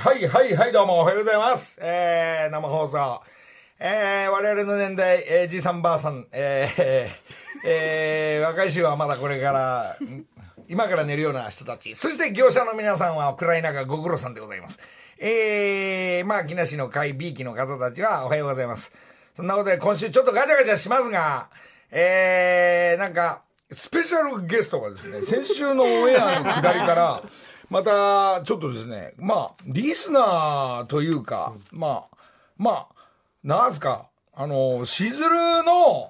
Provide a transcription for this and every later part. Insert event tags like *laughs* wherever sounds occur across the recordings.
はいはいはいどうもおはようございます。えー、生放送。えー、我々の年代、えー、じいさんばあさん、えー、えー、若い衆はまだこれから、今から寝るような人たち。そして業者の皆さんは暗い中ご苦労さんでございます。えー、まあ、木梨の会 B 期の方たちはおはようございます。そんなことで今週ちょっとガチャガチャしますが、えー、なんか、スペシャルゲストがですね、先週のオンエアの下りから、また、ちょっとですね、まあ、リスナーというか、まあ、まあ、なんすか、あの、しずるの、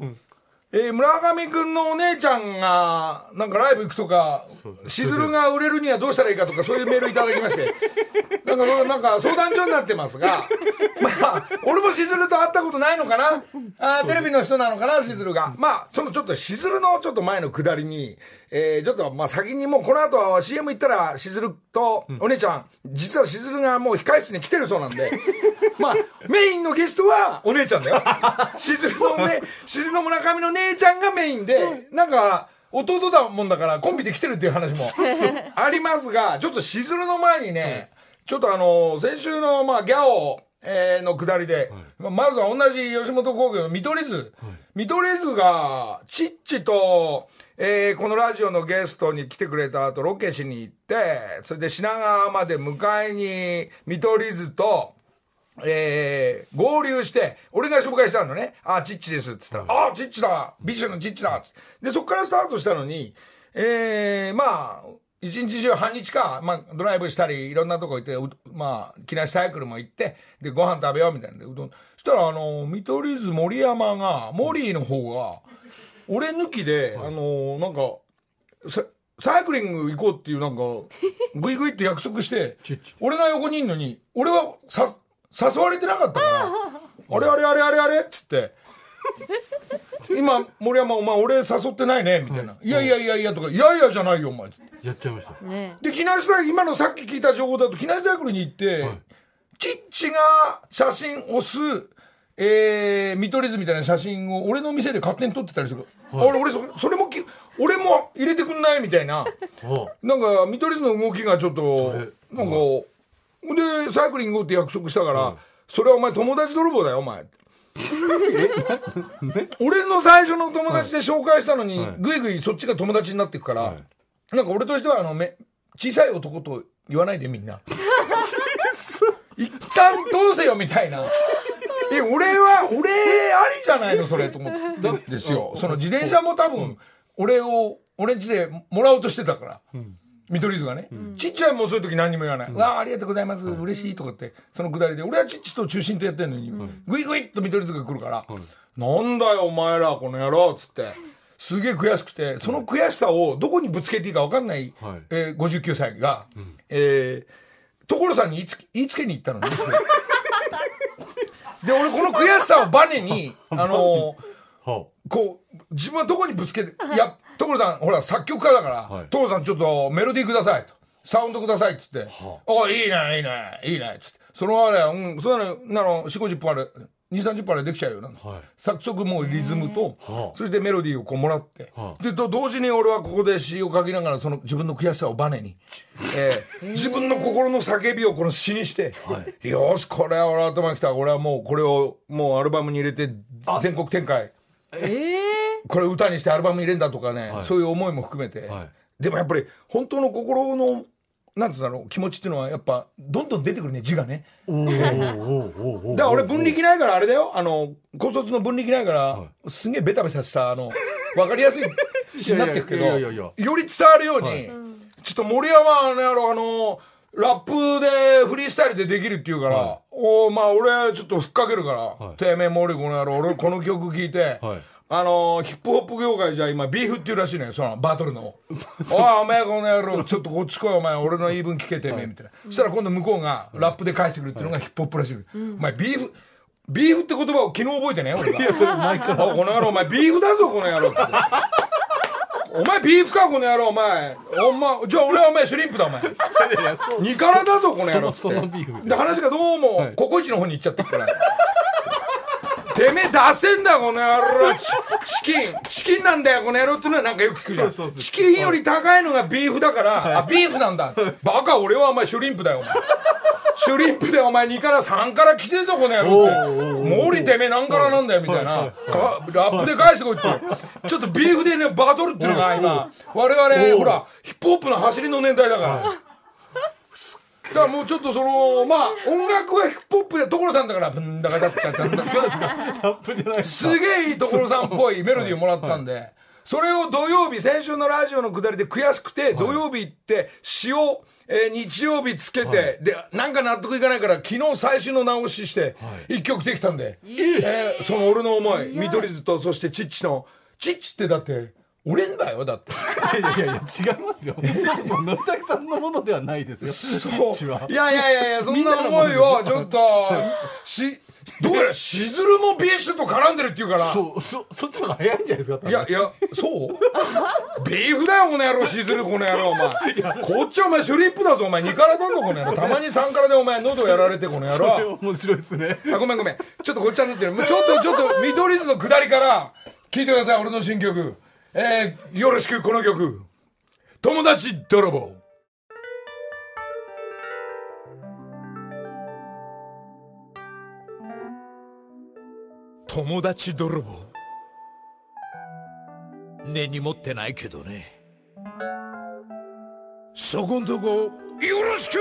えー村上くんのお姉ちゃんが、なんかライブ行くとか、しずるが売れるにはどうしたらいいかとか、そういうメールいただきまして、*laughs* なんか、そなんか相談所になってますが、*laughs* まあ、俺もしずると会ったことないのかな？あーテレビの人なのかな、しずるが。まあ、そのちょっとしずるのちょっと前の下りに、えーちょっとまあ先にもうこの後 CM 行ったらしずるとお姉ちゃん、実はしずるがもう控室に来てるそうなんで、*laughs* まあ、メインのゲストはお姉ちゃんだよ。しずるのね、しずるの村上の姉ちゃんがメインで、なんか、弟だもんだからコンビで来てるっていう話もありますが、ちょっとしずるの前にね、ちょっとあの、先週のまあギャオ、えーの下りで、ままずは同じ吉本興業の見取り図。見取り図が、チッチと、えーこのラジオのゲストに来てくれた後、ロケしに行って、それで品川まで迎えに、見取り図と、えー合流して、俺が紹介したのね。あ、チッチです。っつったら、あ、チッチだビッシュのチッチだで、そこからスタートしたのに、えーまあ、一日中半日か、まあ、ドライブしたり、いろんなとこ行って、うまあ、木梨サイクルも行って、で、ご飯食べようみたいなんで、うどん。そしたら、あの、見取り図森山が、モリーの方が、俺抜きで、あの、なんか、さサイクリング行こうっていうなんか、ぐいぐいって約束して、俺が横にいんのに、俺はさ、誘われてなかったから、あれあれあれあれあれっつって、*laughs* 今、森山お前俺誘ってないねみたいな。いやいやいやいやとか、いやいやじゃないよお前。やっちゃいました。ねで、木梨大今のさっき聞いた情報だと、木梨サイクルに行って、チッチが写真をす、えー、見取り図みたいな写真を俺の店で勝手に撮ってたりする。あれ、俺そ、それもき、俺も入れてくんないみたいな。おなんか、見取り図の動きがちょっとなんか、で、サイクリングって約束したから、それはお前友達泥棒だよ、お前。*laughs* 俺の最初の友達で紹介したのに、はいぐいぐいそっちが友達になっていくから、はいなんか俺としては、あの、め、小さい男と言わないでみんな。*laughs* 一旦通せよ、みたいな。え、俺は、俺ありじゃないの、それ、と思ってんですよ。その自転車も多分、俺を、俺ん家でもらおうとしてたから。見取り図がね、ちっちゃいもそういう時何にも言わない。わあ、ありがとうございます。嬉しいとかって、そのくだりで、俺はちっちと中心とやってんのに、ぐいぐいっと見取り図が来るから、なんだよ、お前ら、この野郎、つって。すげえ悔しくて、その悔しさをどこにぶつけていいか分かんない、はい。えー59歳が、えー所さんに言いつ言いつけに行ったのね。で、俺この悔しさをバネに、*laughs* あのーはこう、自分はどこにぶつけて、いや、所さん、ほら、作曲家だから、はい。所さんちょっとメロディーくださいと。サウンドくださいっつって、はあ、いいね、いいね、いいね、つって。そのあれ、うん、そんなの、なの、4、50分あれ、2、30分あれできちゃうよ、なんつって。はい。早速もうリズムと、はあ。それでメロディーをこうもらって、はあ。で、と同時に俺はここで詩を書きながら、その自分の悔しさをバネに、えー自分の心の叫びをこの詩にして、よし、これは俺頭にきた。俺はもうこれをもうアルバムに入れて全国展開。ええ。これ歌にしてアルバム入れんだとかね、はい。そういう思いも含めて、はい。でもやっぱり本当の心のなんつうんだろう気持ちっていうのはやっぱどんどん出てくるね字がね。だから俺分力ないからあれだよ。あの高卒の分力ないから、はすげえベタベタしたあの分かりやすい *laughs* 詩になっていくけどいやいやいや。いやより伝わるように、はい。ちょっと森山ねあのあのラップでフリースタイルでできるっていうから、はい。おまあ俺ちょっとふっかけるから、はい。てめえ森この野郎俺この曲聴いて、はいあのーヒップホップ業界じゃ今ビーフっていうらしいのよそのバトルの。*laughs* おいお前この野郎ちょっとこっち来いお前俺の言い分聞けてめえみたいな、そしたら今度向こうがラップで返してくるっていうのがヒップホップらしい、お前ビーフビーフって言葉を昨日覚えてね俺が。いやそれ前からおいこの野郎お前ビーフだぞこの野郎。ってお前ビーフかこの野郎お前。お前じゃあ俺はお前シュリンプだお前。*laughs* ニカラだぞこの野郎って。で話がどうもはい。ココイチの方に行っちゃってるから、てめえ出せんだこの野郎。チチキン。チキンなんだよこの野郎ってのはなんかよく聞くじゃん。そうそうそう。チキンより高いのがビーフだから、あビーフなんだ。バカ俺はお前シュリンプだよお前。シュリンプでお前2から3から来てるぞこの野郎って。おーおーおーもう。降りてめえ何からなんだよみたいな。かラップで返してこいって。ちょっとビーフでねバトルっていうのが今我々ほらヒップホップの走りの年代だから。だからもうちょっとそのまあ音楽はヒップホップで所さんだからブンダカダッチャチャンダタップじゃないですかすげえいい所さんっぽいメロディーをもらったんで、それを土曜日、先週のラジオのくだりで悔しくて、土曜日行って、詩を、えー日曜日つけて、で、なんか納得いかないから、昨日最終の直しして、一曲できたんで、えーその俺の思い、見取り図と、そしてチッチの、チッチってだって、俺んだよ、だって。いやいやいや違いますよ *laughs* そう野崎さんのものではないですよそういやいやいやいや、*laughs* そんな思いを、ちょっと、し、どうやらしずるもビッシュと絡んでるっていうから、そうそそっちの方が早いんじゃないですかいやいや、そう？*laughs* ビーフだよ、この野郎、しずる、この野郎、お前。こっちはお前、シュリップだぞ、お前、2辛だぞ、この野郎。たまに3辛でお前、喉やられて、この野それ郎。面白いですねあ、ごめんごめん。ちょっとこっちはなってる。ちょっと、ちょっと、見取り図の下りから、聞いてください、俺の新曲。えー、よろしく、この曲。友達泥棒。友達泥棒。根に持ってないけどね。そこんとこ、よろしく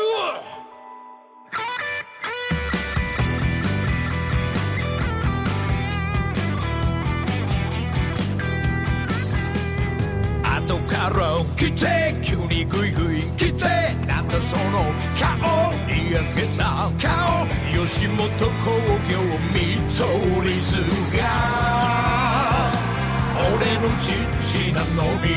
来て急にグイグイ来てなんだその顔にやけた顔吉本興業見取り図が。俺の父なのに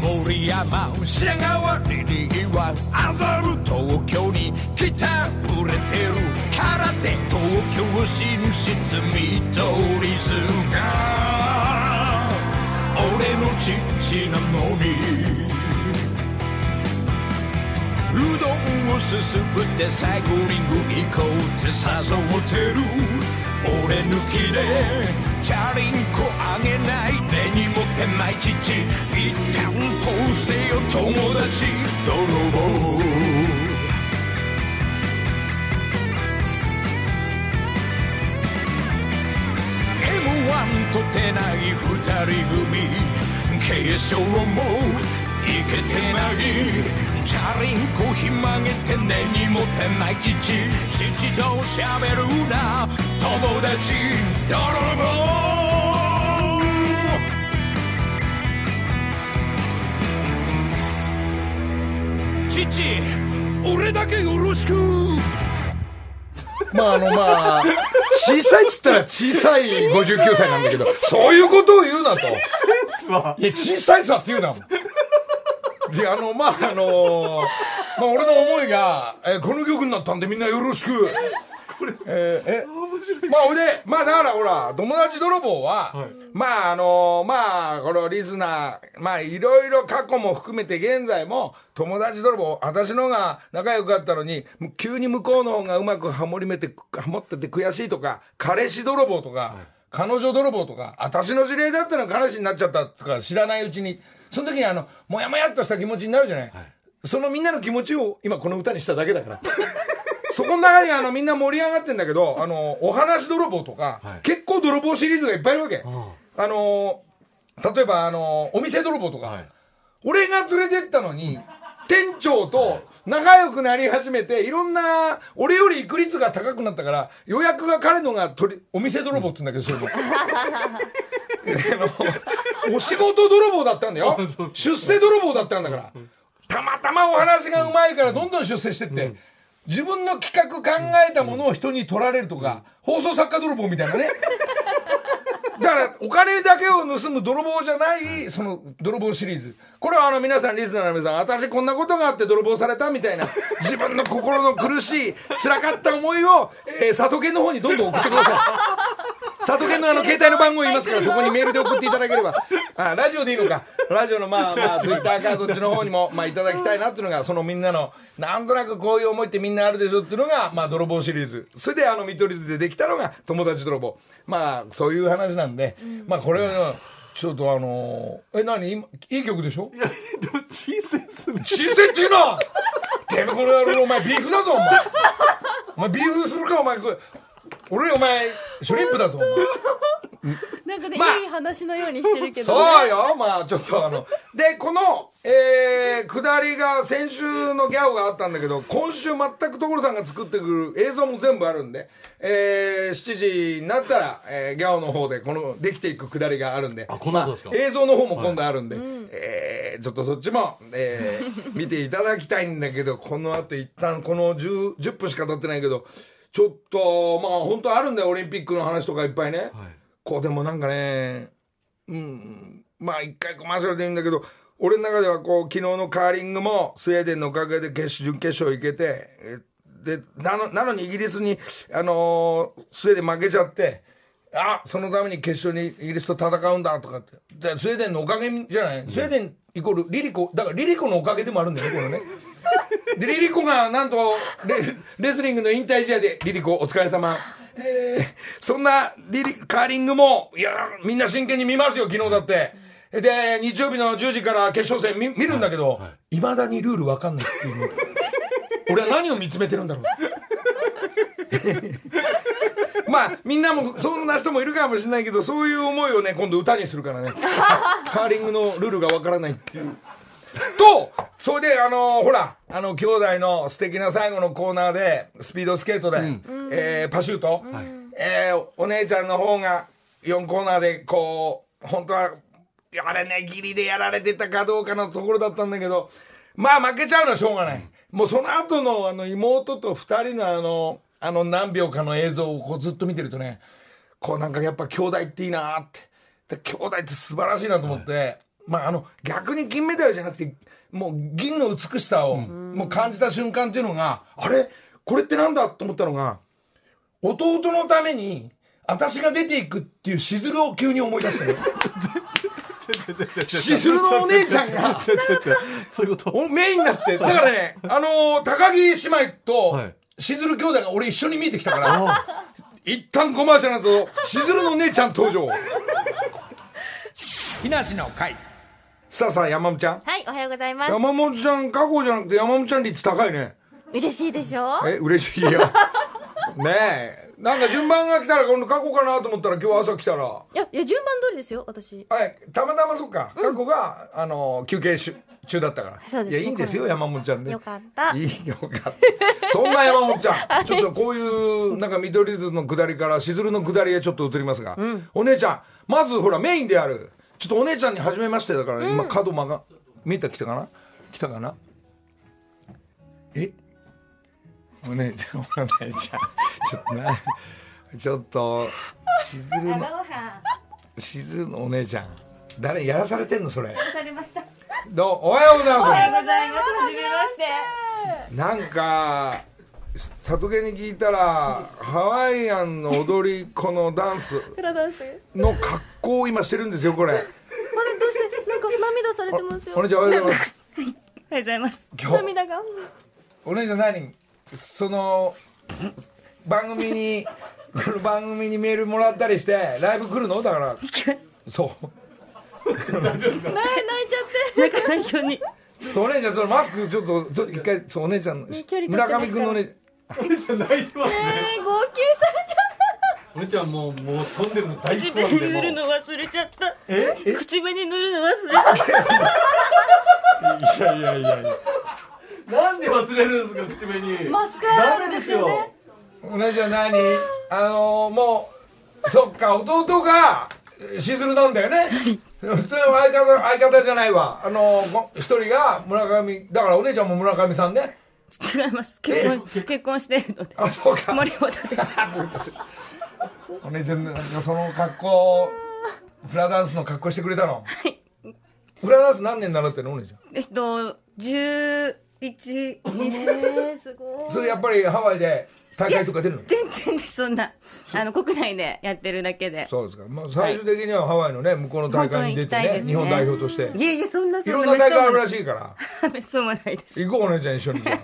森山品川リリーは麻布東京に来た売れてるからって東京進出見取り図が。俺の父なのに。うどんをすすってサイクリング行こうって誘ってる。俺抜きでチャリンコあげない。根に持ってない父一旦通せよ友達。泥棒。M1 とてない二人組。継承もいけてない。チャリンコひまげて根に持てない父。父と喋るな。友達。泥棒。父俺だけよろしく。まああのまあ小さいっつったら小さい *laughs* 59歳なんだけどそういうことを言うなと。いや小さいさって言うなであのまああのまあ俺の思いが、えーこの曲になったんでみんなよろしくえーえ面白い。まあ、ほいで、まあ、だから、ほら、友達泥棒は、はい。まあ、あのまあ、このリスナー、まあ、いろいろ過去も含めて現在も、友達泥棒、私の方が仲良かったのに、急に向こうの方がうまくハモりめて、ハモってて悔しいとか、彼氏泥棒とか、彼女泥棒とか、私の知り合いだったの彼氏になっちゃったとか知らないうちに、その時にあの、もやもやっとした気持ちになるじゃない。そのみんなの気持ちを今この歌にしただけだから。*laughs* そこの中にあのみんな盛り上がってんだけど、あの、お話泥棒とか、はい。結構泥棒シリーズがいっぱいいるわけ。ん。あの、例えばあの、お店泥棒とか、はい。俺が連れてったのに、店長と仲良くなり始めて、いろんな、俺より行く率が高くなったから、予約が彼のが取り、お店泥棒って言うんだけど、それも。あのお仕事泥棒だったんだよ。*laughs* 出世泥棒だったんだから。たまたまお話がうまいからどんどん出世してって、自分の企画考えたものを人に取られるとか、放送作家泥棒みたいなね。*laughs* だから、お金だけを盗む泥棒じゃない、その泥棒シリーズ。これはあの皆さん、リスナーの皆さん、私こんなことがあって泥棒されたみたいな、*laughs* 自分の心の苦しい、辛かった思いを、えー、里犬の方にどんどん送ってください。里犬のあの *laughs* 携帯の番号言いますから、そこにメールで送っていただければ。あ、ラジオでいいのか。ラジオのまあ *laughs* まあ、ツイッターかそっちの方にも、まあいただきたいなっていうのが、そのみんなの、なんとなくこういう思いってみんなあるでしょっていうのが、まあ泥棒シリーズ。それであの見取り図でできたのが友達泥棒。まあそういう話なんで、まあこれは、ちょっとあのーえ、何？今いい曲でしょ？いやでも小さいっすね。小さいっていうのはてめえこの野郎お前ビーフだぞお前。お前ビーフするかお前。これ俺お前シュリンプだぞお前なんかね、まあいい話のようにしてるけど、そうよ。まあちょっとあの *laughs* でこのえー、下りが先週のギャオがあったんだけど今週全く所さんが作ってくる映像も全部あるんでえー、7時になったら、えー、ギャオの方でこのできていく下りがあるんであこの後ですか？まあ映像の方も今度あるんで、えーちょっとそっちも、えー *laughs* 見ていただきたいんだけどこの後一旦この 10, 10分しか経ってないけどちょっとまあ本当あるんだよオリンピックの話とかいっぱいね、はいこうでもなんかねうんまあ一回コマーシャルでいいんだけど俺の中ではこう昨日のカーリングもスウェーデンのおかげで決勝準決勝行けてえでなのなのにイギリスに、あのースウェーデン負けちゃってあそのために決勝にイギリスと戦うんだとかって。でスウェーデンのおかげじゃない、スウェーデンイコールリリコだからリリコのおかげでもあるんだよねこれね。でリリコがなんとレレスリングの引退試合でリリコお疲れ様えーそんなリリカーリングもいやみんな真剣に見ますよ昨日だって。で日曜日の10時から決勝戦見見るんだけどいま、未だにルール分かんないっていう。俺は何を見つめてるんだろう。*laughs* まあみんなもそんな人もいるかもしれないけどそういう思いをね今度歌にするからね。*laughs* カーリングのルールが分からないっていうとそれであのほらあの兄弟の素敵な最後のコーナーでスピードスケートで、えーパシュート、えーお姉ちゃんの方が4コーナーでこう本当はあれねギリでやられてたかどうかのところだったんだけどまあ負けちゃうのはしょうがない、もうその後のあの妹と2人のあのあの何秒かの映像をこうずっと見てるとねこうなんかやっぱ兄弟っていいなって。で兄弟って素晴らしいなと思って、まああの逆に銀メダルじゃなくてもう銀の美しさをもう感じた瞬間っていうのが、あれ？これってなんだと思ったのが弟のために私が出ていくっていうしずるを急に思い出したよしずるのお姉ちゃんがそういうこと。おメインになって。だからねあのー高木姉妹とはい。しずる兄弟が俺一緒に見えてきたから一旦コマーシャルのとしずるの姉ちゃん登場。木梨の会さあさあ山本ちゃん。はい、おはようございます。山本ちゃん過去じゃなくて山本ちゃん率高いね。嬉しいでしょ？え嬉しいよ。*laughs* ねえ。なんか順番が来たら今度過去かなと思ったら今日朝来たら。いや、いや、順番通りですよ、私。はいたまたまそっか。過去が、あの休憩し中だったから。そうですいやいいんですよ山本ちゃんね。よかった。いいよかった。そんな山本ちゃん。ちょっとこういうなんか見取り図の下りからしずるの下りへちょっと移りますが、お姉ちゃんまずほらメインであるちょっとお姉ちゃんに初めましてだから、今角間が見えた来たかな？来たかな？え？お姉ちゃんお姉ちゃん。ちょっとなちょっとしずるのしずるのお姉ちゃん。誰やらされてんのそれ？されました。どう？おはようございます。おはようございます。はじめまして。なんか里家に聞いたらハワイアンの踊り子のダンスの格好を今してるんですよこれどうして、なんか涙されてますよ。お姉ちゃんおはようございますおはようございます。今日涙が。お姉ちゃん何？その番組にこの *laughs* 番組にメールもらったりしてライブ来るの？だからそう泣いちゃって。なんか内容に。お姉ちゃんそのマスクちょっと一回そうお姉ちゃん村上君のねお姉ちゃん泣いてますね。えー、号泣されちゃっお姉ちゃんもうもう飛んでるの大口不安紅塗るの忘れちゃった。え？え？口紅塗るの忘れちゃった。いやいやいやいや。なんで忘れるんですか口紅。た。マスカラダメですよ。お姉ちゃん何？あのもうそっか弟がしずるなんだよね。相方相方じゃないわ。あのこ一人が村上だからお姉ちゃんも村上さんね違います。結婚、結婚してるので。あそうか森本です。お姉ちゃんなんかその格好フラダンスの格好してくれたの？フラダンス何年習ってんのお姉ちゃん？えっと、十一、二年。えー、すごい。それやっぱりハワイで大会とか出るの？全然です、そんな。あの、国内でやってるだけで。そうですか、まあ、最終的にはハワイのね向こうの大会に出てねね日本代表としていえいえ、そんな、いろんな大会あるらし *laughs* しいからい。そうもないです。行こうお姉ちゃん一緒にじゃあ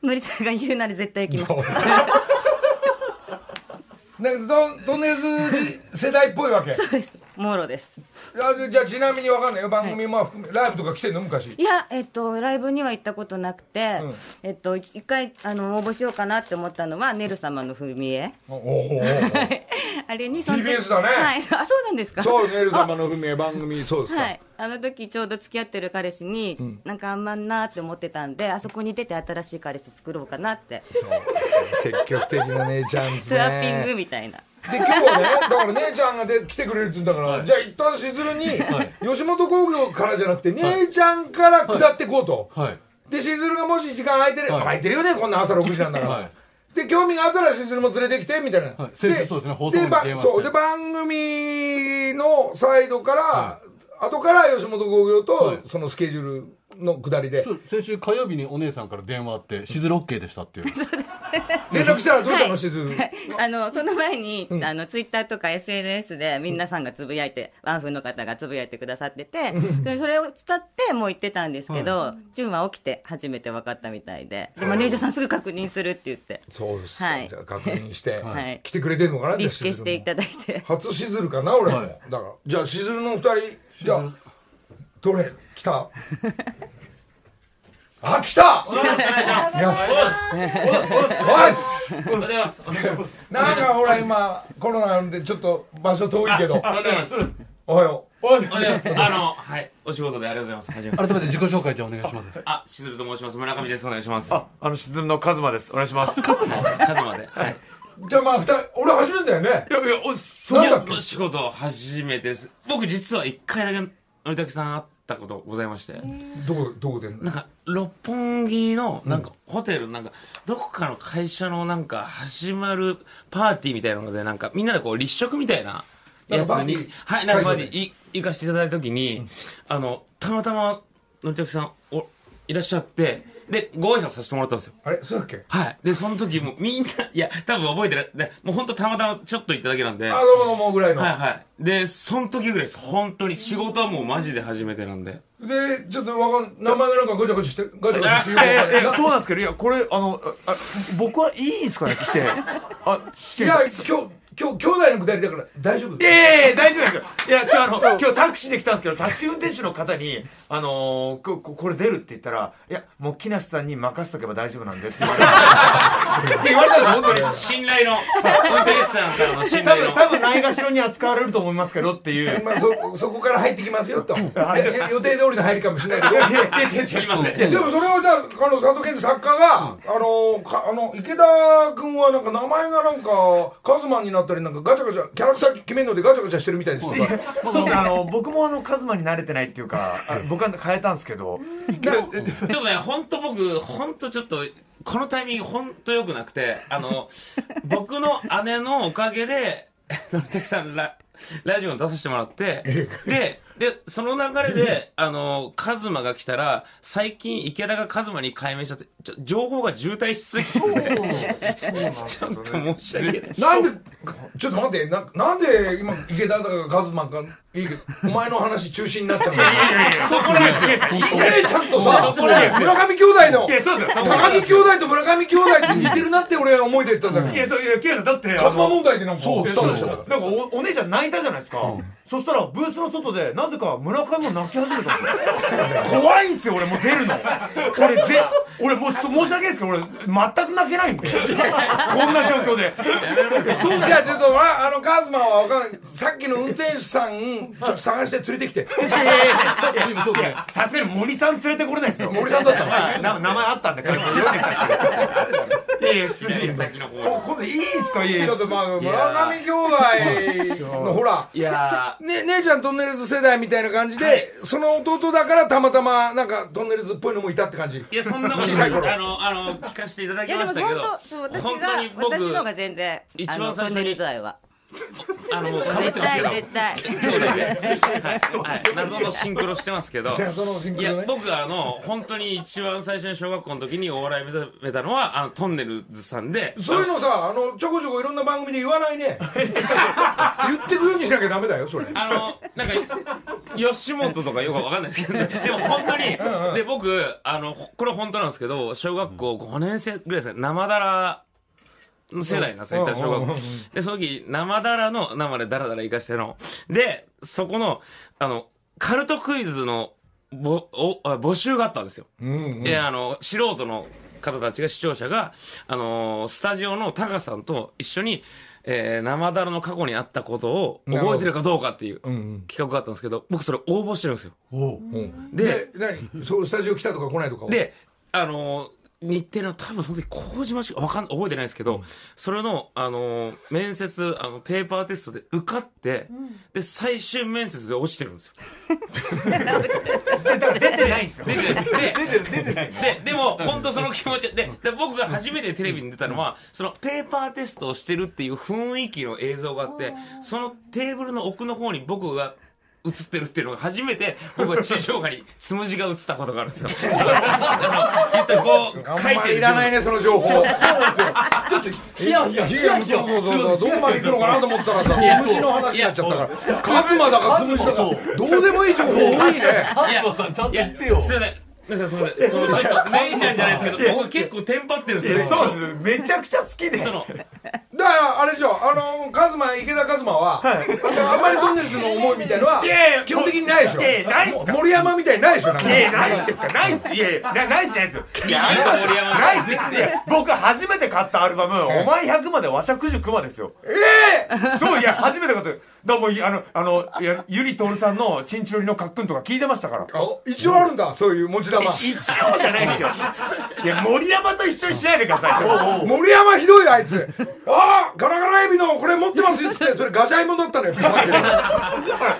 森さんが言うなら絶対行きます。*laughs* ね、ととんねずじ世代っぽいわけ。*laughs* そうです。もろです。あでじゃあちなみにわかんない。よ番組も含め、ライブとか来てんの？昔。いやえっとライブには行ったことなくて、うん。えっと一回あの応募しようかなって思ったのはねる様の踏み絵。おおあれにその時 TBS だね。はい。*laughs* あそうなんですか？そうネル様の文明番組そうですか、はい、あの時ちょうど付き合ってる彼氏に、なんかあんまんなって思ってたんであそこに出て新しい彼氏作ろうかなって。積極的な姉ちゃんですスワッピングねみたいな。で今日はねだから姉ちゃんがで来てくれるって言うんだから、じゃあ一旦しずるに、吉本興業からじゃなくて姉ちゃんから下ってこうと、はい。でしずるがもし時間空いてる、はい。空いてるよねこんな朝6時なんだから、はいで興味があったらしずるも連れてきてみたいな、はい。先生そうですね。放送にば電話して。そう。で番組のサイドから、後から吉本興業と、はい。そのスケジュールの下りで。そう先週火曜日にお姉さんから電話あってしずる OK でしたっていう。*laughs* 連絡したらどうしたの、はい。しずるあのその前に、あのツイッターとか SNS で皆さんがつぶやいて、ワンフの方がつぶやいてくださっててでそれを伝ってもう言ってたんですけど、チュンは起きて初めて分かったみたいででマネージャーさんすぐ確認するって言って。そうですか、はい。じゃあ確認して、はい。来てくれてるのかなリスケしていただだいて。*laughs* 初しずるかな俺も、はい。だからじゃあしずるの二人じゃあどれ？来たあ来たお願いしますよしおはようございますお願いしますなんかほら今コロナなんでちょっと場所遠いけどあとんでもないですおはようおはようございますあのはいお仕事でありがとうございますはじめまして改めて自己紹介じゃお願いしますあしずると申します村上ですお願いしますあ、あの、しずるのカズマです。お願いします。いカズマではいじゃあまあ二人俺初めてだよねいや、いや、お、そなんだっけ仕事初めてです僕実は一回だけのりたけさん会ったことございまして。どこどこで？なんか六本木のなんかホテルなんかどこかの会社のなんか始まるパーティーみたいなのでなんかみんなでこう立食みたいなやつにはいなんかバーティーい行かせていただいた時にあのたまたまのりたけさんおいらっしゃってでご挨拶させてもらったんですよ。あれ？そうだっけ？はい。でその時もうみんないや多分覚えてないでもう本当たまたまちょっと行っただけなんで。あどうもどうもぐらいの、はいはい。でその時ぐらいです。本当に仕事はもうマジで初めてなんで。でちょっとわかん名前がなんかごちゃごちゃしてガチャガチャしてよくわかんない。やいやいや、そうなんですけど、いや、これ、あの、あ、あ僕はいいんですかね、来て。あ、いや今日今日兄弟のくだりだから大丈夫？いやいや大丈夫ですよ。いや、今日あの、今日タクシーで来たんですけど、タクシー運転手の方に、あのーこ、ここれ出るって言ったら、いや、もう木梨さんに任せとけば大丈夫なんでって言われた。って。*laughs* 言われたんです、本当に。信頼の運転手さんからの信多分、頼の。多分、ないがしろに扱われると思いますけどっていう。*laughs* まあ、そそこから入ってきますよと。予定通りの入りかもしれないけど。いやいやいやでもそれはじゃああの佐藤健二作家が、あのかあの池田君はなんか名前がなんかカズマンになったりなんかガチャガチャキャラクター決めるのでガチャガチャしてるみたいですとか。そうですね、あの、僕もあの、カズマに慣れてないっていうか、あ僕は変えたんですけど、ちょっとね、本当僕、本当ちょっと、このタイミング本当良くなくて、あの、僕の姉のおかげで、のりたけさんラ、ラジオに出させてもらって、で、で、その流れで、*laughs* あの、カズマが来たら、最近池田がカズマに改名したって、ちょ情報が渋滞しすぎて、*laughs* ちょっと申し訳ない。なんでちょっと待ってななんで今池田だかカズマンかいいけどお前の話中心になっちゃうの？そこなんで。お姉ちゃんとさそこなんですよ村上兄弟のいや、そうですよ。高木兄弟と村上兄弟って似てるなって俺は思いで言ったんだけど。いや、そう、いや、キラさん、だって、カズマ問題でなんかそうスタートしちゃったからなんかおお姉ちゃん泣いたじゃないですか、そしたらブースの外でなぜか村上も泣き始めたんですよ怖いんですよ俺もう出るの。*laughs* 俺ぜ俺もうそ申し訳ないですけど俺全く泣けないんで。*laughs* こんな状況で。そうじゃあちょっとまああのカズマは分かんない。さっきの運転手さんちょっと探して連れてきて。いやいやいやいやいやさすがに森さん連れてこれないですよ森さんだったの名前あったんでから読んできたいやいやいやいいいですかいやいやちょっとまあ村上兄弟のほらいやね、姉ちゃんトンネルズ世代みたいな感じで、その弟だからたまたまなんかトンネルズっぽいのもいたって感じ。いや、そんなこと小さい頃。あの、あの、聞かせていただきいやでもましたけど。本当そう、私本が当に僕、私のが全然一あのトンネ番最初にルズ愛はあの、もうかぶって絶ますけど。対絶対。兄弟で、はい。はい、謎のシンクロしてますけど。じゃあそのシンクいロね。や僕あの本当に一番最初に小学校の時にお笑い目覚めたのはあのトンネルズさんで。そういうのさあのちょこちょこいろんな番組で言わないね。*laughs* 言ってくようにしなきゃダメだよそれ。あのなんか吉本とかよくわかんないですけど、ね、*laughs* でも本当にで僕あのこれ本当なんですけど小学校5年生ぐらいですね。生だら世代なんですよ、言ったら小学校。で、その時、生だらの、生でダラダラ行かしての。で、そこの、あの、カルトクイズの、ぼ、お、あ募集があったんですよ。で、あの、素人の方たちが、視聴者が、あのースタジオのタカさんと一緒に、えー、生だらの過去にあったことを覚えてるかどうかっていう企画があったんですけど、僕それ応募してるんですよ。う。んでで何？*laughs* そうスタジオ来たとか来ないとかで、あのー日程の多分その時麹町かわかん覚えてないですけど、それの、あのー面接、あの、ペーパーテストで受かって、で、最終面接で落ちてるんですよ。出て出てないんですよ。で、で、で、で、でも、本当その気持ちで、で、僕が初めてテレビに出たのは、そのペーパーテストをしてるっていう雰囲気の映像があって、そのテーブルの奥の方に僕が映ってるっていうのが初めて、僕は地上波につむじが映ったことがあるんですよ。あの言ったらこう、あんま書いてるりいらないねその情報。そうちょっとヒヤヒヤヒいやヤ。ヒヤそうそうそうどこまで行くのかなと思ったらさつむじの話になっちゃったから。カズマだかつむじだかどうでもいい情報多いね。いや、さんちゃんと言ってよ。すいません。その、ちょっと、メイちゃんじゃないですけど、僕結構テンパってるんですよ。そうです。めちゃくちゃ好きで。その、だからあれでしょあのカズマ池田カズマは、あのあんまりトンネルズの思いみたいのはいやいや基本的にないでしょ。森山みたいにないでしょなんか。いやいやないんですか。ないっす。いやいやなないっすじゃないですよ。いや、森山ないっすいや僕初めて買ったアルバム「お前100までわしゃくじゅくま」ですよ。ええ。そういや初めて買っただもあのあのゆりとるさんの「チンチロリのかっくん」とか聞いてましたから。あ一応あるんだそういう持ち玉。一応じゃないですよ。いや森山と一緒にしないでください森山ひどいあいつ。ああガラガラエビのこれ持ってますよっつって。それガジャイモだったのよ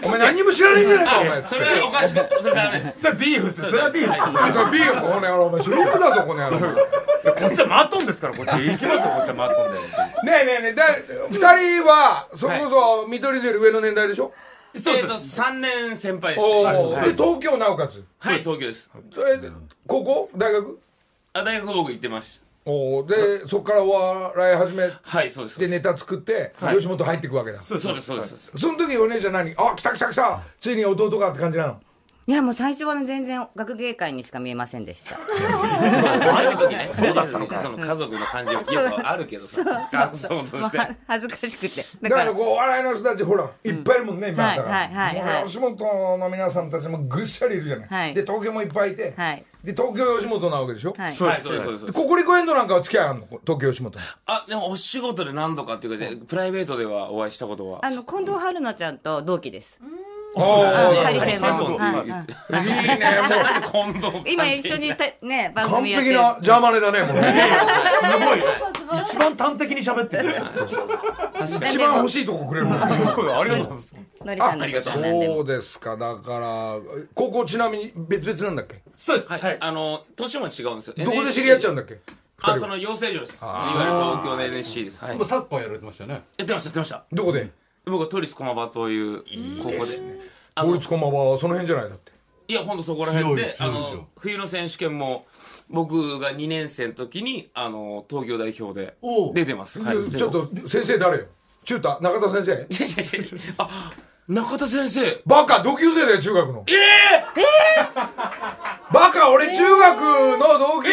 お前何にも知らねえじゃないかお前。それはおかしく、それダメです。それビーフっすそれはビーフ。っすそれビールこの野郎お前シュリンプだぞこの。野郎ねこっちはマートンですからこっち行きますよこっちはマートンで。えねえねえだ二人はそれこそ見取り図より上の年代でしょ？そうえっと、です3年先輩です。おはい、おで東京なおかつ？はい東京です。え高校？大学？あ、大学僕行ってます。おおでそこからお笑い始めはい、そうです。でネタ作ってはい。吉本入っていくわけだ。そうです、そうです。そうです。その時お姉ちゃん何？あ来た来た来た。ついに弟がって感じなのいやもう最初は全然学芸会にしか見えませんでした。ある時ね、そうだったのか。その家族の感じはよくあるけどさ、感想として。は恥ずかしくて。だだかかららこうお笑いの人たちほらいっぱいいるもんね今はいだから。はいはい吉本の皆さんたちもぐっしゃりいるじゃない、はい。で東京もいっぱいいて、はい。で東京吉本なわけでしょ、はい。はい、そうです、そう。ですで。ココリコエンドなんかは付き合いあんの？東京吉本あ、でもお仕事で何度かっていうかで、プライベートではお会いしたことは。あの近藤春菜ちゃんと同期です。あああハリセン専門ってのはい。い。い。ねもう。近藤今一緒にいたね番完組やってる。璧なジャーマネだねもうね。すごい。一番端的に喋ってる一番欲しいとこくれるもん。ねそうありがとうございます。あありがとうそうですか。だから高校ちなみに別々なんだっけ？そうです。はい、あの、年も違うんですよ。どこで知り合っちゃうんだっけ？あ、その養成所です。いわゆる東京の NSC です。はい。もうサッカーやられてましたよね。やってました、やってました。どこで？僕は都立駒場という高校で。あの法律駒場はその辺じゃないだって。いや、ほんとそこら辺で、あの、冬の選手権も、僕が2年生の時に、あの、東京代表で出てます。はい。ちょっと先生誰よ？中太中田先生？あ、中田先生。バカ同級生だよ中学の。ええバカ俺中学の同級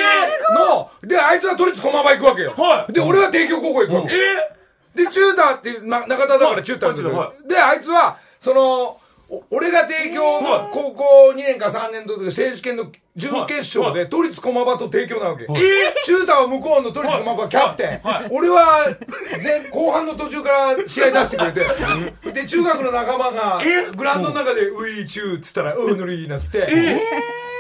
のであいつは都立駒場行くわけよ。はい。で俺は帝京高校行くわけで中太っていうな中田だから中太なんだけど。はであいつはそのお俺が帝京の高校2年か3年の時選手権の準決勝で都立駒場と帝京なわけ、中太は向こうの都立駒場キャプテン、俺は前後半の途中から試合出してくれて。で中学の仲間がグラウンドの中で「ウイチュー」っつったら「うんのり」なんつって。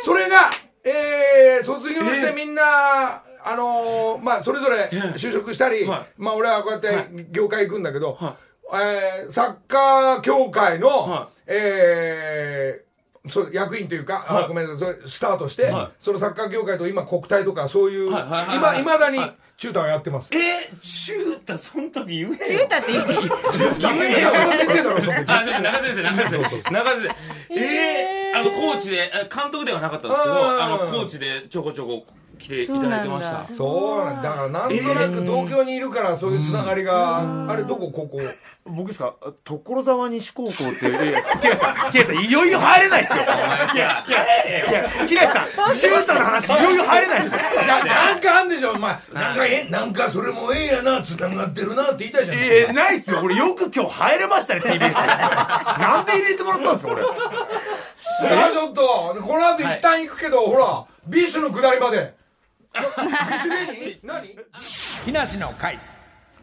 それがえー卒業してみんなあのーまあそれぞれ就職したりはい。まあ俺はこうやって業界行くんだけどはえーサッカー協会のはえーそう役員というか、あはい。ごめんなさいそれスタートして、はい。そのサッカー協会と今国体とかそういう、はいはいはい今はいい。まだにはい。中太はやってます、えー、中太、その時言え中太って言っていい？中太中田先生だろその時。あ、中先生、中先生。中先生。ええあの、コーチで、あ監督ではなかったんですけど、うん。あの、コーチでちょこちょこ来ていただいてました。そうなんだ。からなんとなく東京にいるからそういうつながりが、あれどこ？ここ。僕ですか？所沢西高校って。いういやケイさんケイさんいよいよ入れないっすよ。お前さいやキレさんシュートの話いよいよ入れないっすよ。じゃあなんかあんでしょ？お前なんかえ？なんかそれもええやなつながってるなって言いたいじゃん、えー、ないっすよ。俺よく今日入れましたね TBS なんで入れてもらったんですかこれいやちょっとこの後一旦行くけど、ほらビッシュの下りまで *laughs* 何？木梨の会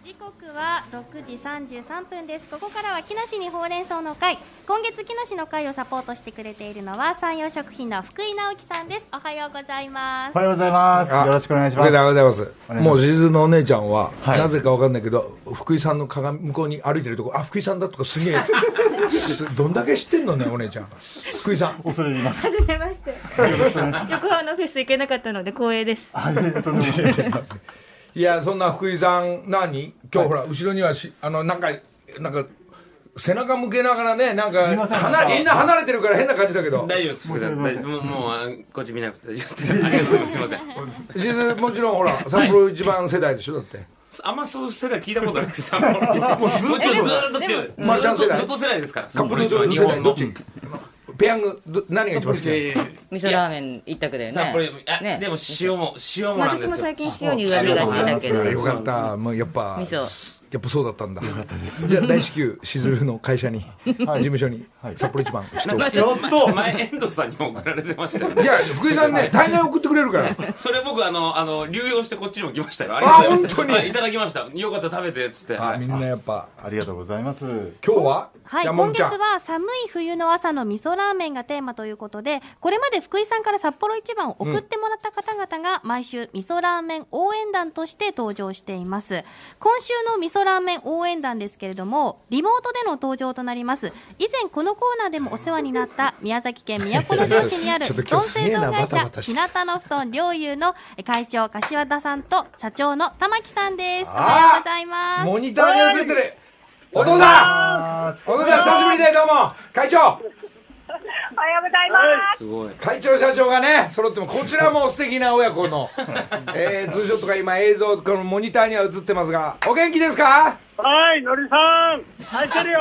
時刻は6時33分です。ここからは木梨にほうれん草の会。今月木梨の会をサポートしてくれているのは山陽食品の福井直樹さんです。おはようございます。おはようございます。よろしくお願いします。おはようございます。もうしずのお姉ちゃんは、はい。なぜかわかんないけど福井さんの鏡向こうに歩いてるとこあ福井さんだとかすげえす *laughs* どんだけ知ってんのねお姉ちゃん。福井さん。恐れ入ります。はじめまして。横浜のフェス行けなかったので光栄です。ありがとうございます。いやそんな福井さん何？今日ほら後ろにはしあのなんかなんか背中向けながらねなんかみんな離れてるから変な感じだけど。大丈夫です。福井さん。もうもうあこっち見なくて大丈夫です。ありがとうございます。すいません。しずもちろんほら *laughs* 札幌一番世代でしょ？だって。あんまそう世代聞いたことないです。もうずっとずっとずっと世代ですから。カップル日世代本の。どっち？ペヤングど何が一番好きなの？味噌ラーメン一択だよね。札幌あね。でも塩も塩もなん私もですよ。最近塩に上目がちだけどよかった。もうやっぱ味噌やっぱそうだったんだじゃあ大至急しずるの会社に事務所に札幌一番ちょっとやっと前遠藤さんにも送られてましたよね。いや福井さんね大概送ってくれるからそれ僕あのあの流用してこっちにも来ましたよ。ありがとうございます。あ本当にはいいただきました。よかったら食べてっつって。はいあみんなやっぱありがとうございます。今日ははい、今月は寒い冬の朝の味噌ラーメンがテーマということでこれまで福井さんから札幌一番を送ってもらった方々が毎週味噌ラーメン応援団として登場しています今週の味噌ラーメン応援団ですけれどもリモートでの登場となります。以前このコーナーでもお世話になった宮崎県都城市にある布団製造会社日向の布団両友の会長柏田さんと社長の玉木さんです。おはようございます。モニターに映ってる。お父さんお父さん久しぶりでどうも。会長おはようございます。すごい。会長社長がね揃ってもこちらも素敵な親子の、*laughs* えー、ツーショットが今映像このモニターには映ってますがお元気ですか？はい、のりさん。入ってるよ。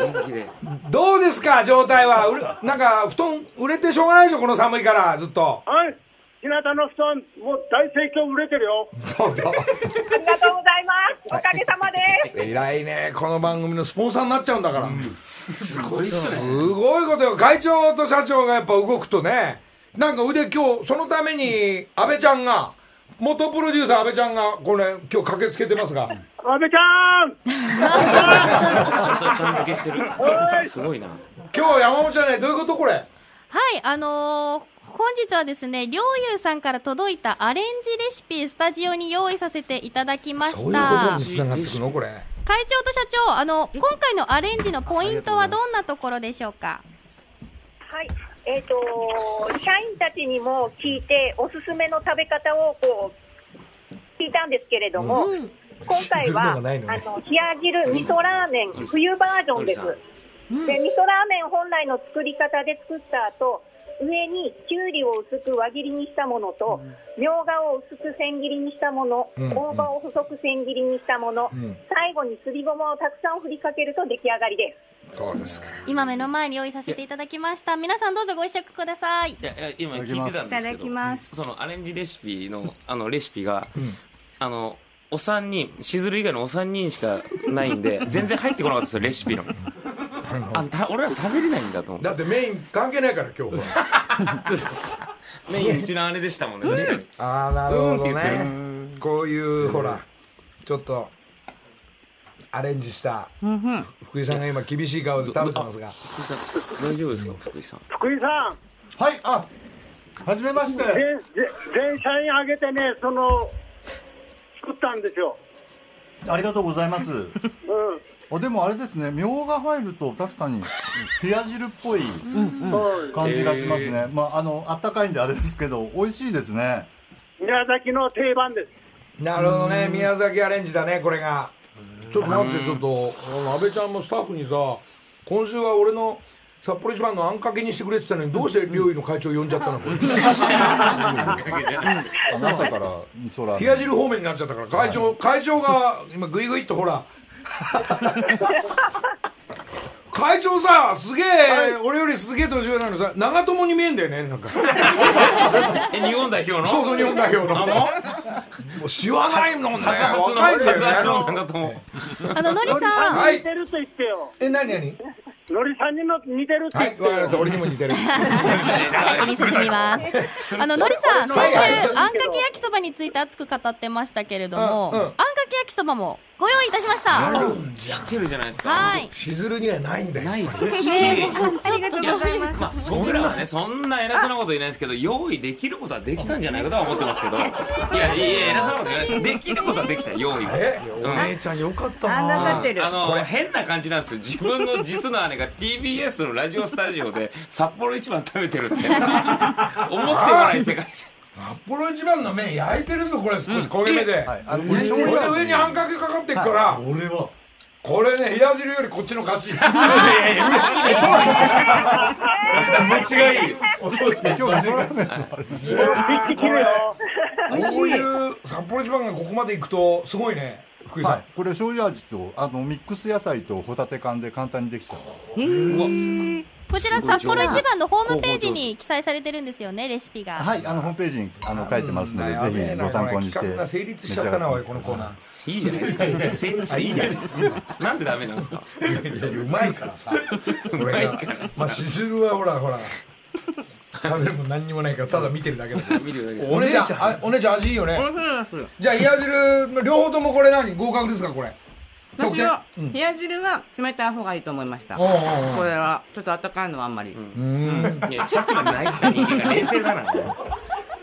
元気で。どうですか状態は？なんか布団売れてしょうがないでしょこの寒いからずっとはい。日向の布団、もう大盛況売れてるよ。どうぞありがとうございます。おかげさまです。偉いねこの番組のスポンサーになっちゃうんだから、すごいっすね。すごいことよ会長と社長がやっぱ動くとねなんか腕今日そのために安倍ちゃんが元プロデューサー安倍ちゃんがこれ今日駆けつけてますが阿部ちゃん。ちゃんとちゃん付けしてる。すごいな。今日山本ちゃんねどういうことこれ？はい、あのー本日はですね、りょうゆうさんから届いたアレンジレシピ、スタジオに用意させていただきまそういうした。ことにつながっていくの？これ会長と社長、あの、今回のアレンジのポイントはどんなところでしょうか？はい。えっ、と、社員たちにも聞いて、おすすめの食べ方をこう、聞いたんですけれども、うん今回は、のねあの、冷や汁味噌ラーメン、冬バージョンです。で、味噌ラーメン本来の作り方で作った後、上にきゅうりを薄く輪切りにしたものと、みょうがを薄く千切りにしたもの、うん大葉を細く千切りにしたもの、ん最後にすりごまをたくさん振りかけると出来上がりです。そうですか今目の前に用意させていただきました。皆さんどうぞご試食くださいい。やいや今聞いてたんですけど。いただきますそのアレンジレシピの *laughs* あのレシピが、あのお三人しずる以外のお三人しかないんで全然入ってこなかったですよレシピの。あた俺ら食べれないんだと思ってだってメイン関係ないから今日は。*laughs* メインうちの姉でしたもんね。確かに。ああなるほどうんって言ってね。こういうほらちょっとアレンジした福井さんが今厳しい顔で食べてますが。福井さん大丈夫ですか福井さん。福井さん、はい、あ、はじめまして。全全全社員挙げてね、その、作ったんですよ。ありがとうございます。うん。あでもあれですね、みょうが入ると確かに冷や汁っぽいはい感じがしますね。まああのあったかいんであれですけど、美味しいですね。宮崎の定番です。なるほどね。宮崎アレンジだねこれが。ちょっと待ってちょっとあの安倍ちゃんもスタッフにさ今週は俺の札幌一番のあんかけにしてくれってたのにどうして料理の会長呼んじゃったの？*laughs* これ朝から冷や汁方面になっちゃったから会長会長が今グイグイっとほら *laughs* 会長さすげえ、俺よりすげえ年上なのさ長友に見えんだよねなんか。*laughs* え日本代表の？そうそう日本代表の。あの？もうしわないもんね。若いんだよね長友。あののりさん、はい。似てると言ってよ。え何何？のりさんにの似てるってはい言ってよ。わかりました。俺にも似てる。先に進みます。あののりさん、先はいはい週あんかけ焼きそばについて熱く語ってましたけれども、うんうんあんかけ焼きそばもご用意いたしました。来てるじゃないですか。はい。しずるにはないんだよ。ないです。ねありがとうございます。まあ、僕らはね、そんな偉そうなこと言えないですけど、用意できることはできたんじゃないかとは思ってますけど、いや、いや、偉そうなこと言えないですできることはできた、用意は。え？うん。姉ちゃんよかったあんな立ってる。あ。の変な感じなんですよ。自分の実の姉が TBS のラジオスタジオで札幌一番食べてるって。思ってもない世界線札幌一番の麺焼いてるぞこれ少し焦げ目で、はい。あのこれで上にあんかけかかってっから、俺は。これね冷や汁よりこっちの勝ち。気持ちがいい。こういう札幌一番がここまで行くとすごいね福井さん、はい、これ醤油味とあのミックス野菜とホタテ缶で簡単にできちゃう。えーこちら札幌一番のホームページに記載されてるんですよね、レシピが。はいあのホームページにあの書いてますので、ぜひご参考にして企画が成立しちゃったなおいこのコーナいいじゃないですか。成立していいじゃないですか。なんでダメなん。ですかーいやいやうまいか。らまあしずるはほらほら食べるも何にもないからただ見てるだけだから。見るだけですお姉ちゃんあお姉ちゃん味いいよねじゃあ冷や汁の両方ともこれ何？合格ですかこれ私は冷や汁は冷たい方がいいと思いました。これはちょっと温かいのはあんまり。いやさっきまでナイスな人間が冷静だな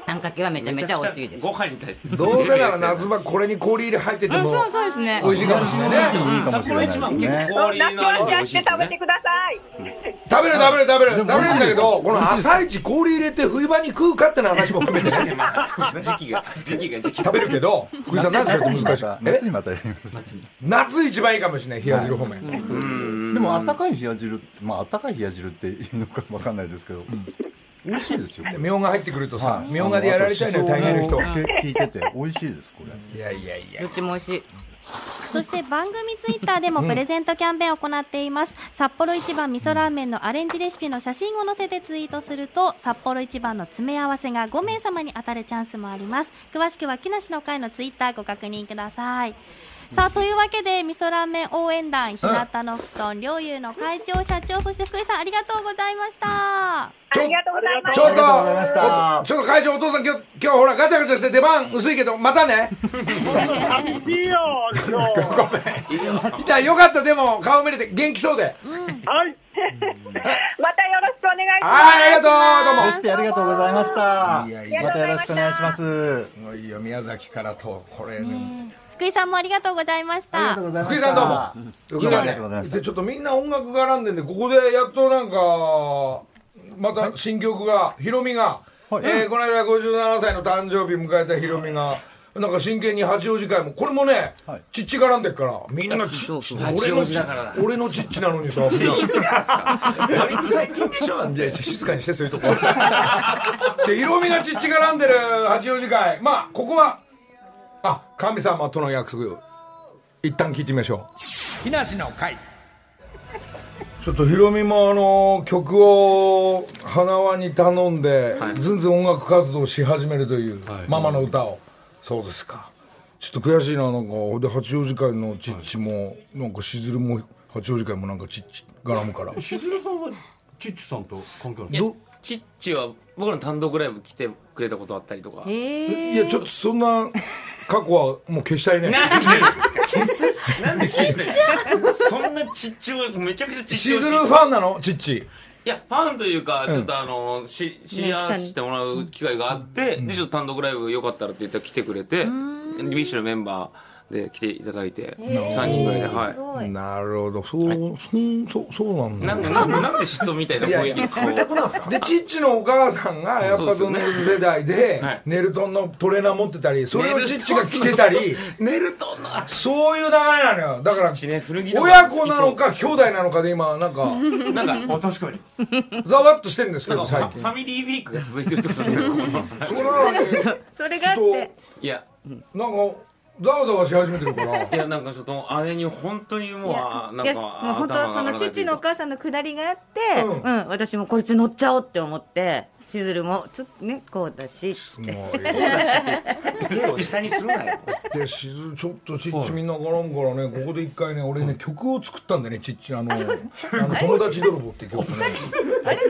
あんかけはめちゃめちゃ美味しいです。ご飯に対してどうせなら夏場これに氷入れ入っててうん、もそうそうですね。美味しいかもしれない。ね札幌一番結ね構氷のアレンジ美やっ味しいですよねて食べてください。食べる食べる食べる食べるんだ。けどこの朝一氷入れて冬場に食うかっての話も含めて。*laughs* 時期が時期が時期食べるけど福井さん何ですか？難しい。え？夏にまたやります。夏一番いいかもしれない冷や汁方面。でも温かい冷や汁まあ温かい冷や汁っていうのかわかんないですけど、美味しいですよみょうが入ってくるとさはいみょうがでやられちゃうのよ大概の人。あのしそが効いてて美味しいですこれ。いやいやいや。どっちも美味しい。そして番組ツイッターでもプレゼントキャンペーンを行っています、札幌一番味噌ラーメンのアレンジレシピの写真を載せてツイートすると札幌一番の詰め合わせが5名様に当たるチャンスもあります。詳しくは木梨の会のツイッターご確認くださいさあというわけで味噌ラーメン応援団日向の布団両友の会長社長そして福井さんありがとうございましたありがとうございます。ちょっとちょっと会長お父さん今日今日ほらガチャガチャして出番薄いけどまたねいいよ、今日。いたよかったでも顔見れて元気そうではい。またよろしくお願いします。はいありがとうどうもレシピありがとうございましたいやいやまたよろしくお願いしますすごいよ宮崎からとこれね福井さんもありがとうございました。ありがとうございま福井したさんどうも。ということでありがとうございましたでちょっとみんな音楽絡んでんでここでやっとなんかまた新曲がヒロミが、はい。えーこの間57歳の誕生日迎えたヒロミがなんか真剣に八王子会もこれもね、はい。ちっち絡んでっからみんなちっち俺のちだからだ俺のちっちなのにさ *laughs* 割と最近でしょ？いや静かにしてそういうとこ。でヒロミがちっち絡んでる八王子会。まあここはあ神様との約束。一旦聞いてみましょう。木梨の会。ちょっとヒロミもあの曲を花輪に頼んで、ずんずん音楽活動し始めるという、ママの歌を、そうですか。ちょっと悔しいななんか。で八王子会のチッチも、なんかしずるも八王子会もなんかチッチ絡むから。しずるさんはチッチさんと関係あるいやチッチは僕らの単独ライブ来てくれたことあったりとか。えいやちょっとそんな *laughs* 過去はもう消したいね。*laughs* 消す？なんで消してそんなチッチをめちゃくちゃチッチをし。ずるファンなの？チッチ。いやファンというかちょっとあのし知り合わせてもらう機会があってでちょっと単独ライブよかったらって言ったら来てくれて BiSH のメンバーで来ていただいてへー。3人ぐらいではい。なるほど。そう、そうそうそうなんだ。いなんでなんでなんで嫉妬みたいな雰囲気の顔冷たくなんですかでチッチのお母さんがやっぱその世代ではい。ネルトンのトレーナー持ってたりそれをチッチが着てたり。ネルトンの。そういう流れなのよ。だから親子なのか兄弟なのかで今なんかなんか *laughs* あ確かに。ざわっとしてるんですけど最近。ファミリーウィークが続いてるってことですよ。*laughs* *laughs* それがあって。いやなんかざわざわし始めてるから。*laughs* いやなんかちょっと姉に本当にもうあなんかもう本当その父のお母さんのくだりがあって、ううん私もこれち乗っちゃおうって思ってしずるもちょっとねこうだしすごい。手を下にするなよでしずちょっとチッチみんな絡むからねここで一回ね俺ね曲を作ったんだよねチッチあのあの友達泥棒っていう曲ね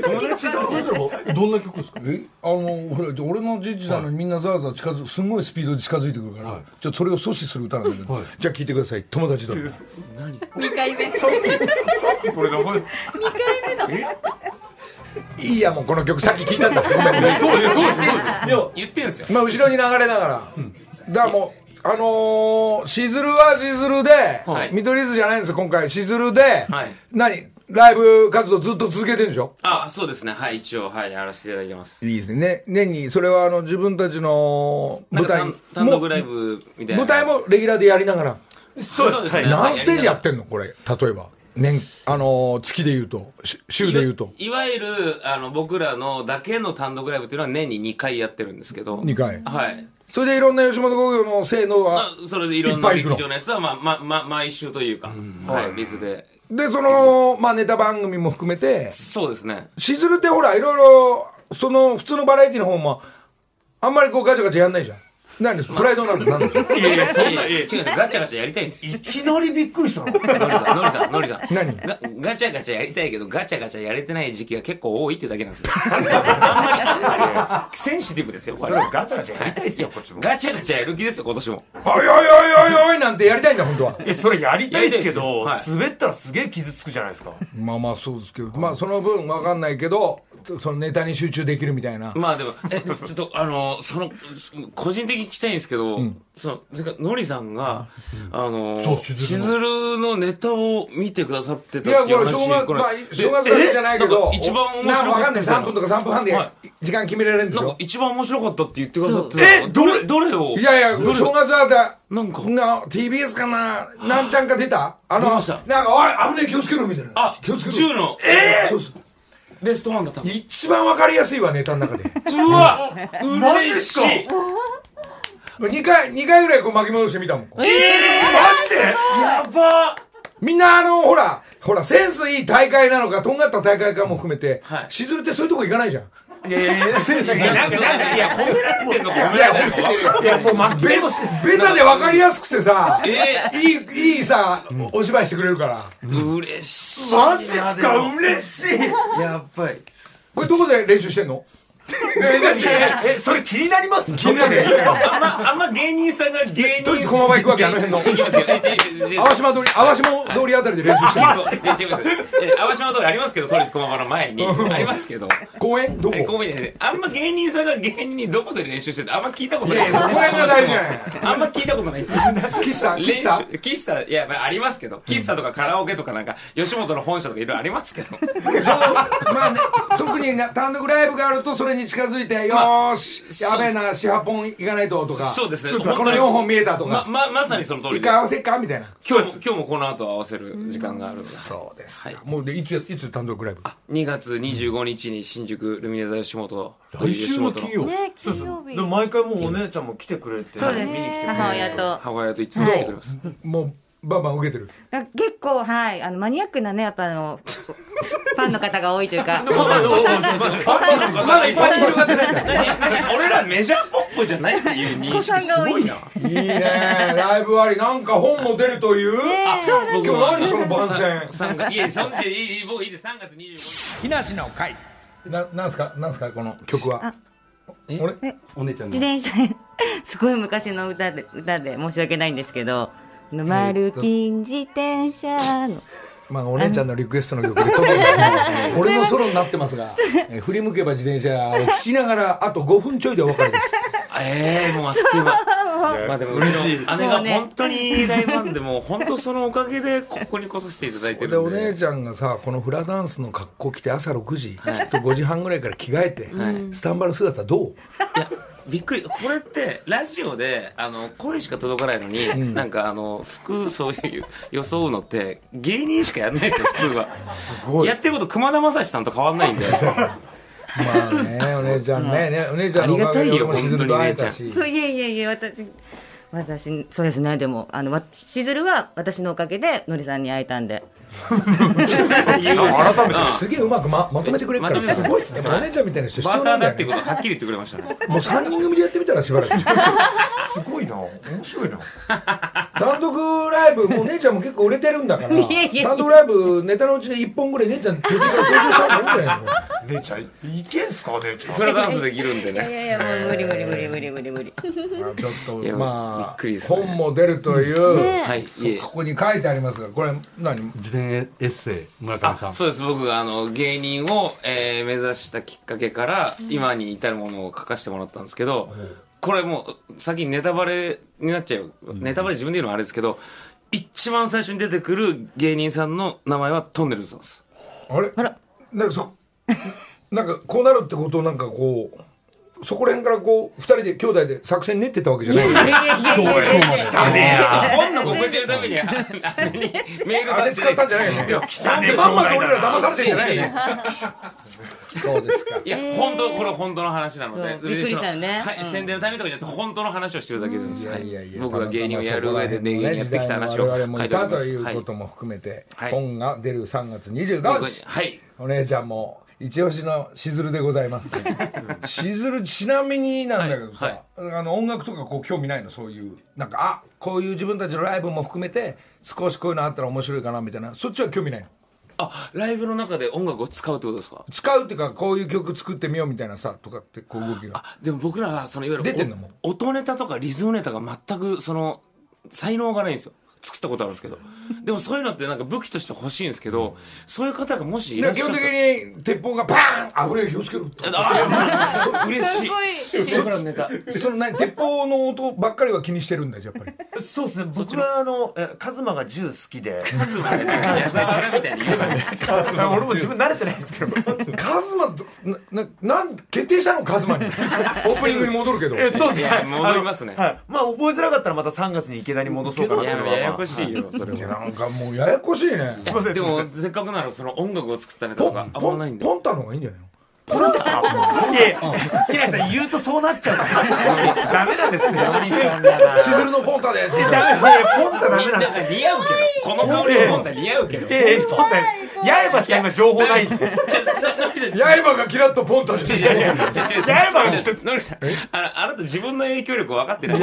友達とどんな曲ですか？え？あのほら俺のじじなのにみんなざわざわ近づくすんごいスピードで近づいてくるから、ちょっとそれを阻止する歌なんだけど、じゃあ聴いてください。友達泥棒。*laughs* 2回目。これだ。これいいやもうこの曲さっき聞いたんだ。ごめんごめんそうです。そうです。いや言ってんすよ。まあ後ろに流れながら、だからもうあのー、しずるはしずるで、はい。見取り図じゃないんですよ今回。しずるで、はい。何？ライブ活動ずっと続けてるんでしょ？あそうですね。はい一応はいやらせていただいてます。いいですね。ね年にそれはあの自分たちの舞台単単独ライブみたいな。舞台もレギュラーでやりながら。そうですね。何ステージやってんんの？これ例えば年あのー月で言うとし週で言うと。いわゆるあの僕らのだけの単独ライブっていうのは年に2回やってるんですけど。2回。はい。それでいろんな吉本興業のせいのはあそれでいろんな劇場のやつは、まあまま、毎週というか、はい、別で。でそのまあネタ番組も含めて。そうですね。しずるってほらいろいろその普通のバラエティの方もあんまりこうガチャガチャやんないじゃん何です。プライドなんですいやいやそんな違う違うガチャガチャやりたいんですよ。いきなりびっくりしたの？ノリさんノリさんノリさん。何？がガチャガチャやりたいけどガチャガチャやれてない時期が結構多いっていうだけなんですよ。あんまりあんまりセンシティブですよ。こそれガチャガチャやりたいっすよこっちも。ガチャガチャやる気ですよ今年も。おいおいおいおいおいなんてやりたいんだ本当は。えそれやりたいですけどやりたいですよ。滑ったらすげえ傷つくじゃないですか。まあまあそうですけどまあその分わかんないけどそのネタに集中できるみたいな。まあでもえちょっとあのその個人的に聞きたいんですけど、そのてかのりさんが、あのそうしずしるのネタを見てくださってたいやっていう話これ正月まあ正月だけじゃないけど一番面白かった。なわかんない。3分とか3分半では時間決められるんでしょ？なんか一番面白かったって言ってくださってたえどれ？どれを？いやいや正月はだなんか。な TBS かな？なんちゃんか出た？あの出ました。なんかおい危ねえ気をつけろみたいな。あ気をつけろ。10の。そうそうベストワンだったの。一番わかりやすいわネタの中で。うわ！*laughs* 嬉しい2回二回ぐらいこう巻き戻してみたもん。やば。みんなあのほらほらセンスいい大会なのかとんがった大会かも含めて、はい。しずるってそういうとこ行かないじゃん。いやいやいやいやなんかなんかいや褒められてんのか褒められてんのいいやもうベベタで分かりやすくてさ、えいいいいさ、お芝居してくれるから。嬉しいマジっすか？嬉しい。やっぱりこれどこで練習してんの？ええそれ気になります？気になるあんまあんま芸人さんが芸人都立駒場行くわけあの。辺の淡島通り淡島通りあたりで練習してす。え淡島通りありますけど都立駒場の前にありますけど。公園？どこ？えごめんなさいあんま芸人さんが芸人にどこで練習してる？あんま聞いたことない。いやいやそこら辺が大事じゃないあんま聞いたことないです。よ喫茶？喫茶？喫茶？いや、まあ、ありますけど。喫茶とかカラオケとかなんか吉本の本社とかいろいろありますけど。そうまあね特にな単独ライブがあるとそれに近づいて、よーしやべえな四八本行かないととか。そうですね。この本当に4本見えたとか、まままさにその通りで。一回合わせっかみたいな。今日も今日もこの後合わせる時間があるので。そうですはい。もうでいついつ単独ライブ？2月25日に新宿ルミネ座吉本という来週の。吉本の金曜。ねそうそう。金曜日。でも毎回もうお姉ちゃんも来てくれて。そうです。見に来てくれて。母親と。母親といつも来てくれます、もうバンバン受けてる。あ結構はい。あのマニアックなねやっぱあのファンの方が多いというか。*laughs* まだ一般に広がってない俺らメジャーポップじゃないっていう認識すごいな。いいね。ライブありなんか本も出るという、あ今日何その番宣？三月いやそんでいいいい僕いいです。3月25日。木梨の会。ななんすか？なんすか？この曲は？俺？お姉ちゃん自の転車 *laughs* すごい昔の歌で歌で申し訳ないんですけど「のマルティン自転車の」*laughs* まあ、お姉ちゃんのリクエストの曲で *laughs* 俺のソロになってますが、*laughs* えー振り向けば自転車を聴きながらあと5分ちょいでお別れです。ええもうあっという間。まあでもうちの姉が本当に大ファンでもう本当そのおかげでここに来させていただいてで。おるんで姉ちゃんがさこのフラダンスの格好着て朝6時、きっと5時半ぐらいから着替えて、スタンバの姿どう？いやびっくりこれってラジオであの声しか届かないのに、なんかあの服そういう装うのって芸人しかやんないですよ普通は。やってること熊田正史さんと変わんないんで。まあねお姉ちゃんね。ねお姉ちゃんのおかげで俺もしずると会えたし。そういえいえいえ私私そうですね。でもあのわしずるは私のおかげでのりさんに会えたんで。*laughs* 改めてすげえうまくままとめてくれるからすごいっすね。でもお姉ちゃんみたいな人必要なんだよね。ことはっきり言ってくれましたね。もう3人組でやってみたらしばらく。*laughs* すごいな。面白いな。単独ライブもう姉ちゃんも結構売れてるんだから。いやいや単独ライブネタのうちで1本ぐらい姉ちゃん途中から登場した方がいいんじゃないの？姉ちゃん。いけんすか姉ちゃん。フラダンスできるんでいやねいやいやもう無理無理無理無理無理無理。まあちょっとまあびっくりですね。本も出るという、はいここに書いてありますがこれ何？自伝エッセイ村上さん。そうです。僕があの芸人を、えー目指したきっかけから今に至るものを書かせてもらったんですけど、これもう先にネタバレになっちゃう、ネタバレ自分で言うのはあれですけど一番最初に出てくる芸人さんの名前はトンネルズなんです。あれ？あら。なんかそ *laughs* なんかこうなるってことをなんかこうそこら辺からこう二人で兄弟で作戦練ってたわけじゃないいやいやいやいやいやねや。本の告知のためにああれにメールあれさせて使ったんじゃないよね汚ねえまんまと俺ら騙されてんじゃないよねそそうですか。いや、本当これ本当の話なのでそうびっくりしたよね。宣伝のためとかじゃなくて本当の話をしてるだけです、い。やいやいや僕が芸人をやる上で芸人やってきた話を我々もい書いております。たということも含めて、はい。本が出る3月25はい日、はい。お姉ちゃんも一押しのしずるでございます、しずるちなみになんだけどさ、はいあの音楽とかこう興味ないのそういうなんかあこういう自分たちのライブも含めて少しこういうのあったら面白いかなみたいな。そっちは興味ないの？あライブの中で音楽を使うってことですか？使うっていうかこういう曲作ってみようみたいなさとかってこう動きが。あでも僕らはそのいわゆる出てんのも音ネタとかリズムネタが全くその才能がないんですよ作ったことあるんですけど。でもそういうのってなんか武器として欲しいんですけど、そういう方がもしいらっしゃったで基本的に鉄砲がパーンあぶれ気をつけろって。あそう。*laughs* 嬉しい。す僕らのネタ。その何鉄砲の音ばっかりは気にしてるんだよやっぱり。そうですね。僕はあのえカズマが銃好きで。まずはね矢沢がみたいに言うな俺も自分慣れてないですけど。カズマとなななん決定したの？カズマに。*laughs* オープニングに戻るけど。えそうですね。戻りますね。はい。まあ覚えづらかったらまた3月に池田に戻そうかなっていうのはややこしいよそれいやはなんかもうややこしいね。すいませんでもせっかくならその音楽を作ったネタポとかンポあんまないんでンポンタの方がいいんじゃないの？いやいや木梨さん言うとそうなっちゃう。か *laughs* らダメなんですね。しずるの。ポンタです。ダメですポンタダみんなんですさ似合うけど。この香りの本体似合うけど。いやいやポンタ刃しか今情報ないんで刃がキラッとポンタですがちょのりさんあなた自分の影響力分かってない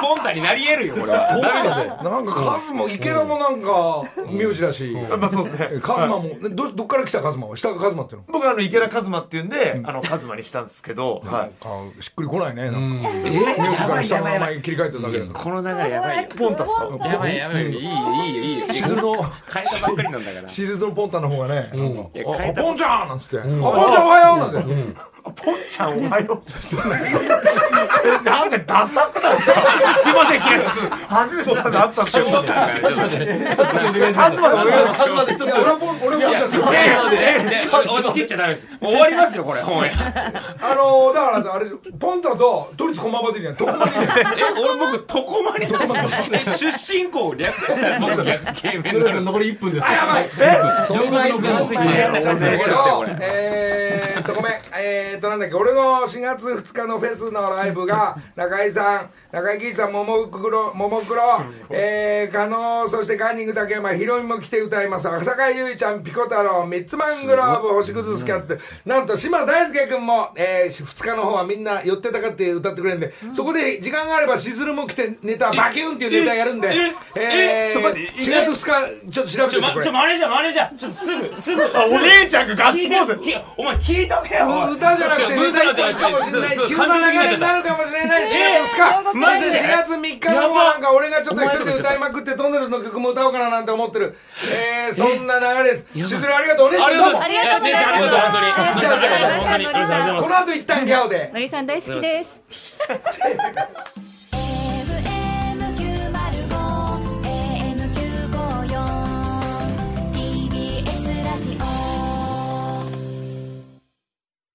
ポンタになり得るよこれはダメですよなんかカズマ池田もなんか名字だしまあそうですねえカズマもどどっから来たカズマは下がカズマっていうの僕はあの池田カズマっていうんであのカズマにしたんですけど。はい。あしっくりこないね。なんか。え名字から下の名前切り替えただけだかこの流れやばいよポンタっすか。やばいやばい。いいよいいよいいよ。らしずるの変えたばっかりなんだから。しずるのポンタの方がねあポンちゃん！なんつって。あポンちゃんおはよう！なんてポンちゃんおはよう。*laughs* なんかダサくないですかすいません木梨さん初めてさあったんでカズマが俺がカズマで一つ俺はポン俺はポンちゃ押し切っちゃダメです終わりますよこれ本屋あのー、だからあれポンタと都立駒場でいいじゃんとこまでいいじゃんえ俺僕床間になんですよえ出身校略したら僕逆芸名になる残り1分ですあやばいそんな1分すぎてだけどこれえーっとごめんえーっとなんだっけ？俺の4月2日のフェスのライブが *laughs* 中井さん中井貴一さんももクロももクロ *laughs* えー、加納そしてカンニング竹山ヒロミも来て歌います。浅香唯ちゃんピコ太郎ミッツマングローブ星屑スキャット。なんと島大輔君も、えー、2日の方はみんな寄ってたかって歌ってくれるんで、そこで時間があればしずるも来てネタバキュンっていうネタやるんでえー、えちょっと待って4月2日ちょっと調べちょ、ま、てみてこれちょ、マネージャー、マネージャー、ちょっとすぐ、すぐ。あお姉ちゃんがガッツポーズ。お前聞いとけよ。歌じゃなくてブースない急な流れになるかもしれないしえー4日マジで4月3日の方なんか俺がちょっと一人で歌いまくってトンネルズの曲も歌おうかななんて思ってるえーそんな流れですしずるありがとうお姉ちゃんどうもありがとうございます。ありがとう、本当に。こ。の後一旦ギャオでのりさん大好きです